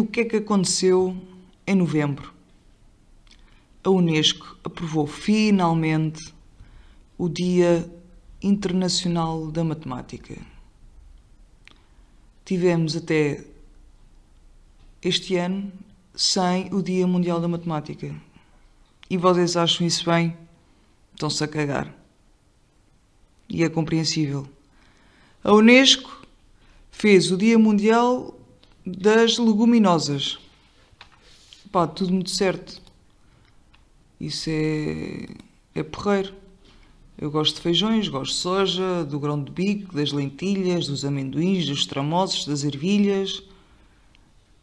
o que é que aconteceu em novembro? A Unesco aprovou finalmente o Dia Internacional da Matemática. Tivemos até este ano sem o Dia Mundial da Matemática. E vocês acham isso bem? Estão-se a cagar. E é compreensível. A Unesco fez o Dia Mundial das Leguminosas. Pá, tudo muito certo. Isso é, é porreiro. Eu gosto de feijões, gosto de soja, do grão de bico, das lentilhas, dos amendoins, dos tramosos, das ervilhas.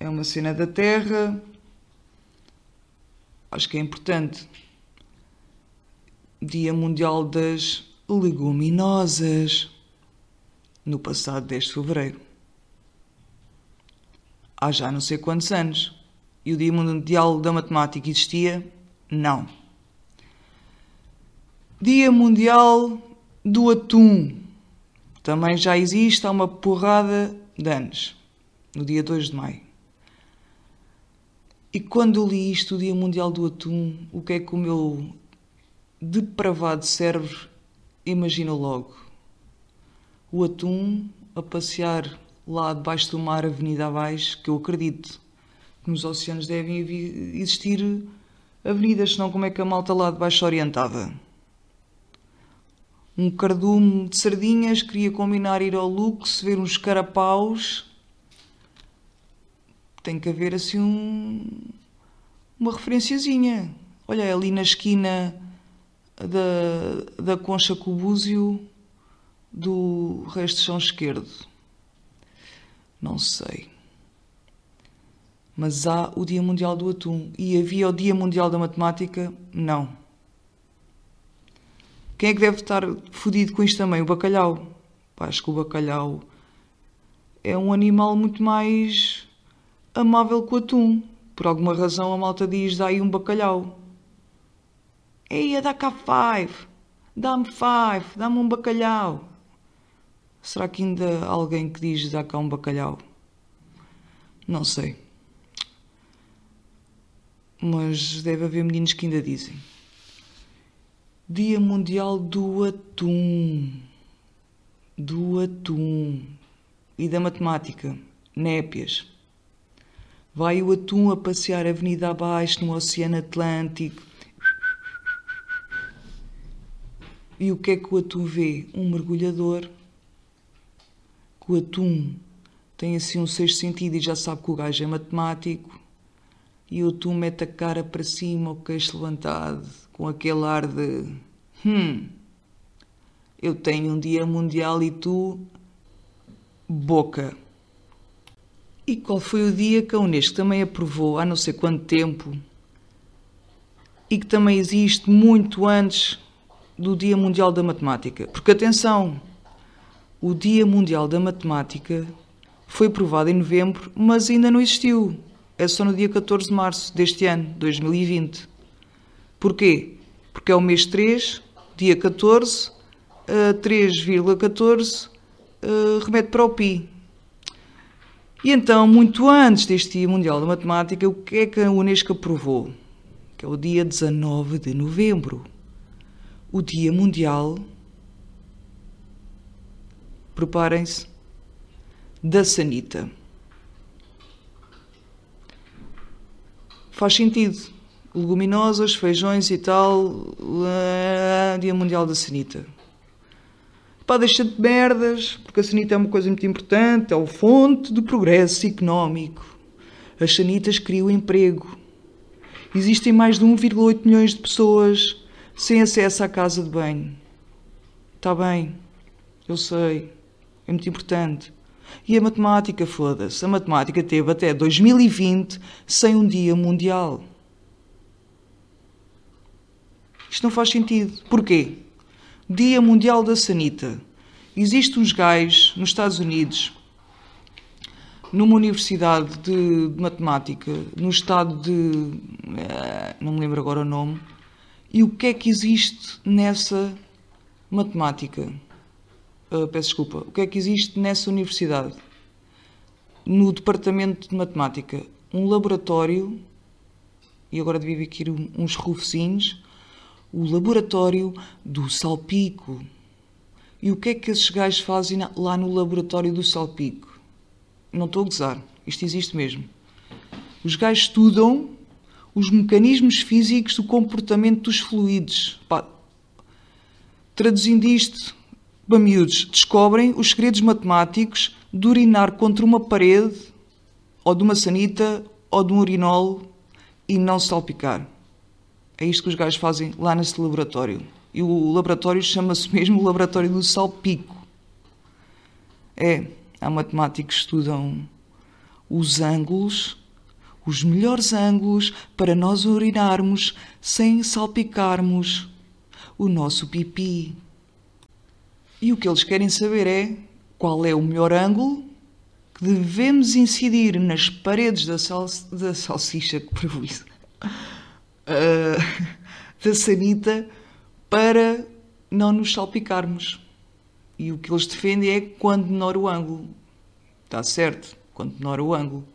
É uma cena da terra. Acho que é importante. Dia Mundial das Leguminosas. No passado 10 de fevereiro. Há já não sei quantos anos. E o Dia Mundial da Matemática existia? Não. Dia Mundial do Atum. Também já existe há uma porrada de anos. No dia 2 de maio. E quando eu li isto, o Dia Mundial do Atum, o que é que o meu depravado cérebro imagina logo? O atum a passear lá debaixo do mar, avenida abaixo, que eu acredito que nos oceanos devem existir avenidas, senão como é que a malta lá debaixo orientava? Um cardume de sardinhas, queria combinar ir ao Lux, ver uns carapaus. Tem que haver assim um, uma referenciazinha. Olha, ali na esquina da, da Concha com o Búzio do resto de chão esquerdo. Não sei. Mas há o Dia Mundial do Atum. E havia o Dia Mundial da Matemática? Não. Quem é que deve estar fodido com isto também? O bacalhau. Pá, acho que o bacalhau é um animal muito mais amável que o atum. Por alguma razão a malta diz, dá aí um bacalhau. Ei, dá cá five. Dá-me five. Dá-me um bacalhau. Será que ainda há alguém que diz dá cá um bacalhau? Não sei. Mas deve haver meninos que ainda dizem. Dia Mundial do Atum. Do Atum. E da Matemática. Népias. Vai o atum a passear a avenida abaixo no Oceano Atlântico. E o que é que o atum vê? Um mergulhador o atum tem assim um sexto sentido e já sabe que o gajo é matemático, e o atum mete a cara para cima, o queixo levantado, com aquele ar de hum, eu tenho um dia mundial e tu boca. E qual foi o dia que a Unesco também aprovou há não sei quanto tempo e que também existe muito antes do Dia Mundial da Matemática? Porque atenção, o Dia Mundial da Matemática foi aprovado em novembro, mas ainda não existiu. É só no dia 14 de março deste ano, 2020. Porquê? Porque é o mês 3, dia 14, uh, 3,14 uh, remete para o pi. E então, muito antes deste Dia Mundial da Matemática, o que é que a Unesco aprovou? Que é o dia 19 de novembro. O Dia Mundial preparem-se, da sanita. Faz sentido. Leguminosas, feijões e tal, Dia Mundial da Sanita. Pá, deixa de merdas, porque a sanita é uma coisa muito importante, é o fonte do progresso económico. As sanitas criam emprego. Existem mais de 1,8 milhões de pessoas sem acesso à casa de banho. Está bem, eu sei. É muito importante. E a matemática, foda-se. A matemática teve até 2020 sem um dia mundial. Isto não faz sentido. Porquê? Dia Mundial da Sanita. Existem uns gajos nos Estados Unidos, numa universidade de, matemática, no estado de. Eh, não me lembro agora o nome. E o que é que existe nessa matemática? Uh, peço desculpa. O que é que existe nessa universidade? No departamento de matemática? um laboratório, e agora devia aqui uns rufezinhos, o laboratório do salpico. E o que é que esses gajos fazem lá no laboratório do salpico? Não estou a gozar, isto existe mesmo. Os gajos estudam os mecanismos físicos do comportamento dos fluidos. Pá, traduzindo isto para miúdos, descobrem os segredos matemáticos de urinar contra uma parede, ou de uma sanita, ou de um urinol e não salpicar. É isto que os gajos fazem lá nesse laboratório. E o laboratório chama-se mesmo o Laboratório do Salpico. É, há matemáticos que estudam os ângulos, os melhores ângulos para nós urinarmos sem salpicarmos o nosso pipi. E o que eles querem saber é qual é o melhor ângulo que devemos incidir nas paredes da, sal da salsicha, que prejuízo, uh, da sanita, para não nos salpicarmos. E o que eles defendem é quando menor o ângulo. Está certo, quanto menor o ângulo.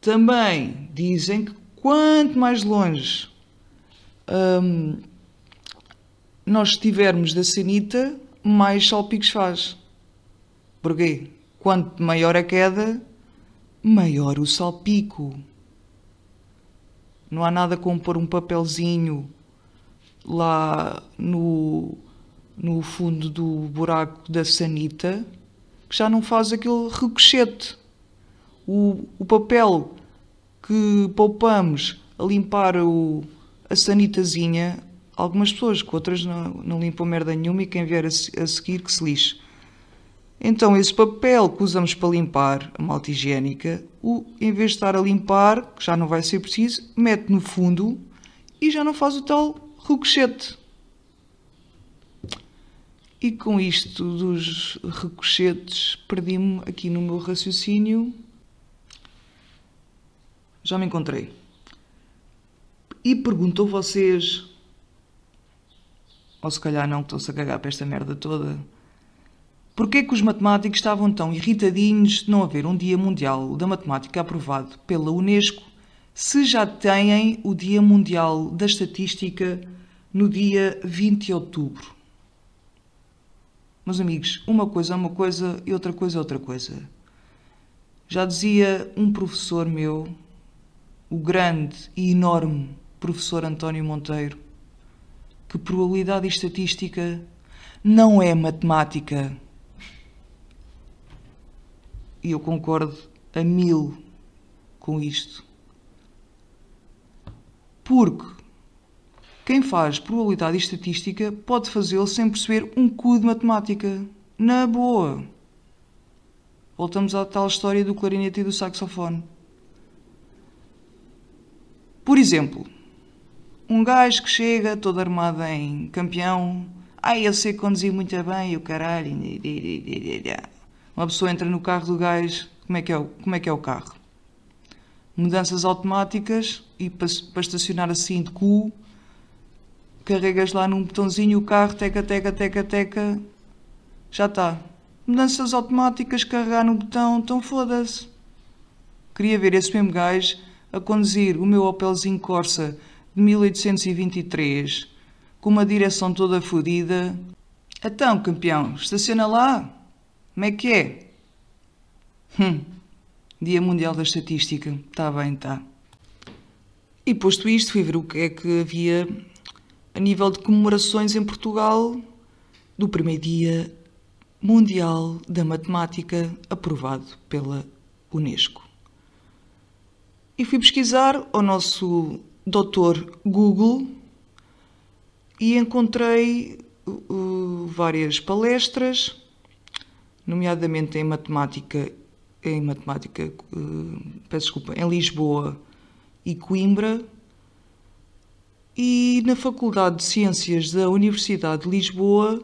Também dizem que quanto mais longe um, nós estivermos da sanita, mais salpicos faz. Porquê? Quanto maior a queda, maior o salpico. Não há nada como pôr um papelzinho lá no, no fundo do buraco da sanita que já não faz aquele ricochete. O, o papel que poupamos a limpar o, a sanitazinha, algumas pessoas, que outras não, não limpam merda nenhuma e quem vier a, a seguir que se lixe. Então, esse papel que usamos para limpar a malta higiênica, o, em vez de estar a limpar, que já não vai ser preciso, mete no fundo e já não faz o tal ricochete. E com isto dos ricochetes, perdi-me aqui no meu raciocínio. Já me encontrei. E pergunto a vocês, ou se calhar não, que estão-se a cagar para esta merda toda Porquê que os matemáticos estavam tão irritadinhos de não haver um Dia Mundial da Matemática aprovado pela Unesco se já têm o Dia Mundial da Estatística no dia 20 de outubro? Meus amigos, uma coisa é uma coisa e outra coisa é outra coisa. Já dizia um professor meu, o grande e enorme professor António Monteiro, que probabilidade e estatística não é matemática e eu concordo a mil com isto. Porque quem faz probabilidade e estatística pode fazê-lo sem perceber um cu de matemática. Na boa. Voltamos à tal história do clarinete e do saxofone. Por exemplo, um gajo que chega todo armado em campeão. Ai, eu sei conduzir muito bem, o caralho. Uma pessoa entra no carro do gajo, como é que é o, como é, que é o carro? Mudanças automáticas e para, para estacionar assim de cu, carregas lá num botãozinho o carro, teca, teca, teca, teca, já está. Mudanças automáticas, carregar no botão, então foda-se. Queria ver esse mesmo gajo a conduzir o meu Opelzinho Corsa de 1823 com uma direção toda fodida. Então, campeão, estaciona lá. Como é que é? Hum, Dia Mundial da Estatística. Está bem, está. E posto isto, fui ver o que é que havia a nível de comemorações em Portugal do primeiro Dia Mundial da Matemática aprovado pela Unesco. E fui pesquisar ao nosso doutor Google e encontrei uh, várias palestras nomeadamente em matemática, em matemática, uh, peço desculpa, em Lisboa e Coimbra, e na Faculdade de Ciências da Universidade de Lisboa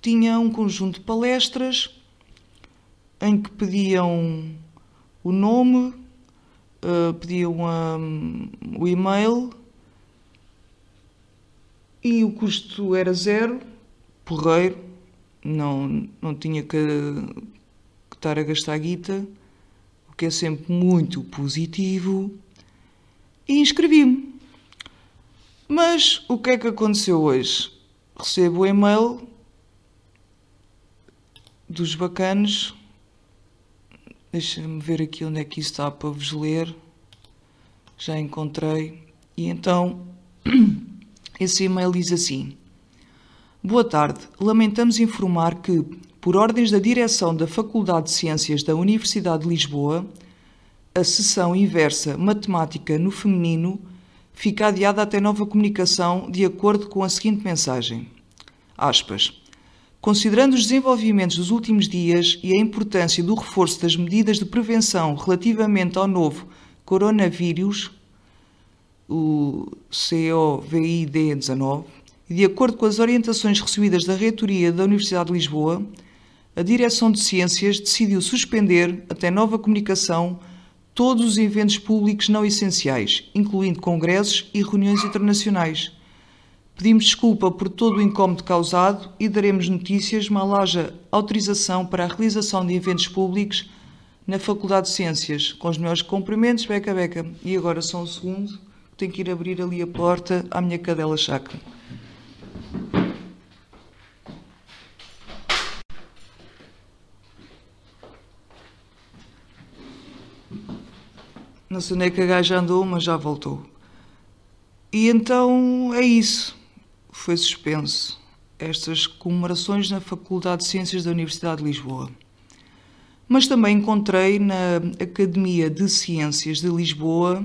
tinha um conjunto de palestras em que pediam o nome, uh, pediam um, o e-mail e o custo era zero, porreiro, não, não tinha que, que estar a gastar guita, porque é sempre muito positivo, e inscrevi-me. Mas o que é que aconteceu hoje? Recebo o e-mail dos bacanos. Deixa-me ver aqui onde é que isso está para vos ler. Já encontrei. E então, esse e-mail diz assim: Boa tarde. Lamentamos informar que, por ordens da direção da Faculdade de Ciências da Universidade de Lisboa, a sessão inversa Matemática no Feminino fica adiada até nova comunicação, de acordo com a seguinte mensagem. Aspas. Considerando os desenvolvimentos dos últimos dias e a importância do reforço das medidas de prevenção relativamente ao novo coronavírus, o COVID-19, e de acordo com as orientações recebidas da Reitoria da Universidade de Lisboa, a Direção de Ciências decidiu suspender, até nova comunicação, todos os eventos públicos não essenciais, incluindo congressos e reuniões internacionais. Pedimos desculpa por todo o incómodo causado e daremos notícias mal haja autorização para a realização de eventos públicos na Faculdade de Ciências. Com os melhores cumprimentos, Beca Beca. E agora só um segundo, tenho que ir abrir ali a porta à minha cadela chacra. Não sei onde é que a gaja andou, mas já voltou. E então é isso. Foi suspenso. Estas comemorações na Faculdade de Ciências da Universidade de Lisboa. Mas também encontrei na Academia de Ciências de Lisboa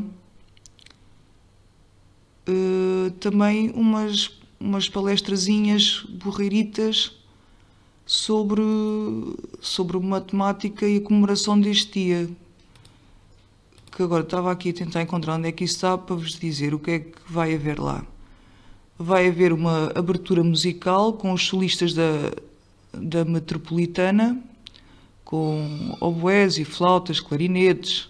uh, também umas, umas palestrazinhas borreiritas sobre, sobre matemática e a comemoração deste dia que agora estava aqui a tentar encontrar onde é que isso está para vos dizer o que é que vai haver lá. Vai haver uma abertura musical com os solistas da, da Metropolitana, com oboés e flautas, clarinetes,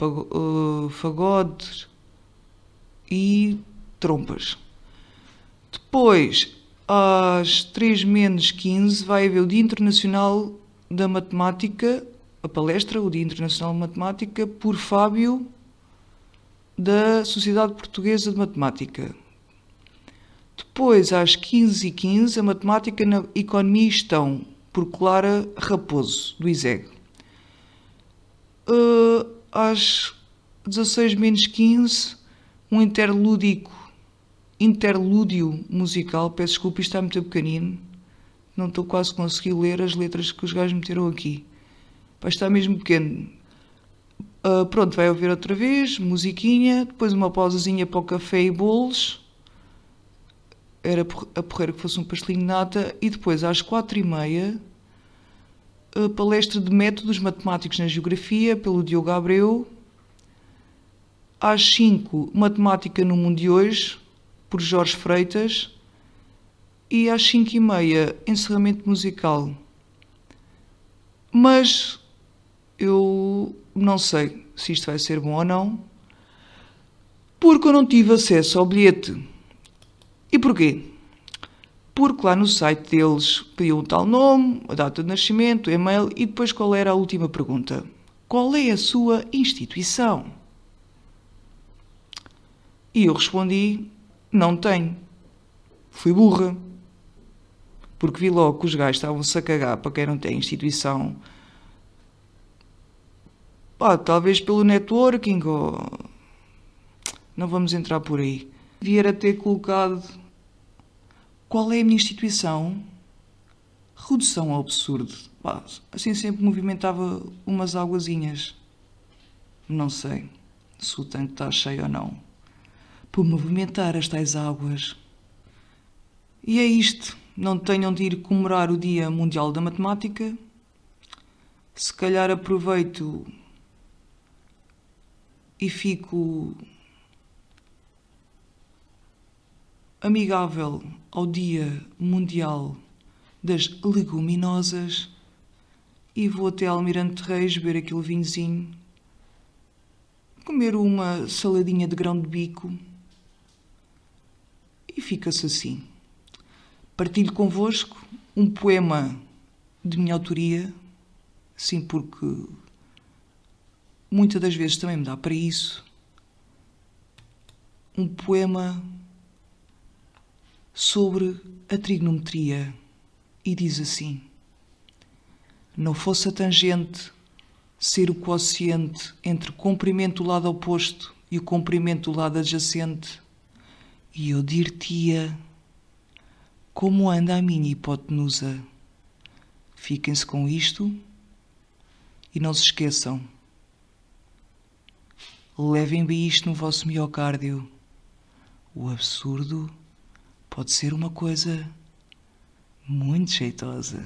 uh, fagodes e trompas. Depois, às 3 menos 15, vai haver o Dia Internacional da Matemática a palestra, o Dia Internacional de Matemática, por Fábio, da Sociedade Portuguesa de Matemática. Depois, às 15h15, a Matemática na Economia e Gestão, por Clara Raposo, do ISEG. Uh, às 16 menos 15, um interlúdico, interlúdio musical. Peço desculpa, isto está muito pequenino. Não estou quase a conseguir ler as letras que os gajos meteram aqui vai estar mesmo pequeno. Uh, pronto, vai ouvir outra vez, musiquinha, depois uma pausazinha para o café e bolos. Era a porreira que fosse um pastelinho de nata. E depois, às quatro e meia, a palestra de métodos matemáticos na geografia, pelo Diogo Abreu. Às cinco, matemática no mundo de hoje, por Jorge Freitas. E às cinco e meia, encerramento musical. Mas eu não sei se isto vai ser bom ou não, porque eu não tive acesso ao bilhete. E porquê? Porque lá no site deles pediam o tal nome, a data de nascimento, o e-mail e depois qual era a última pergunta. Qual é a sua instituição? E eu respondi: não tenho. Fui burra. Porque vi logo que os gajos estavam-se a cagar para quem não tem instituição Pá, talvez pelo networking ou. Não vamos entrar por aí. Vier a ter colocado. Qual é a minha instituição? Redução ao absurdo. Assim sempre movimentava umas águazinhas. Não sei se o tanque está cheio ou não. Por movimentar as tais águas. E é isto. Não tenham de ir comemorar o Dia Mundial da Matemática. Se calhar aproveito e fico amigável ao Dia Mundial das Leguminosas. E vou até Almirante Reis beber aquele vinhozinho, comer uma saladinha de grão de bico. E fica-se assim. Partilho convosco um poema de minha autoria, sim, porque muitas das vezes também me dá para isso, um poema sobre a trigonometria e diz assim: Não fosse a tangente ser o quociente entre o comprimento do lado oposto e o comprimento do lado adjacente, e eu dir-te-ia como anda a minha hipotenusa. Fiquem-se com isto e não se esqueçam. Levem bem isto no vosso miocárdio. O absurdo pode ser uma coisa muito jeitosa.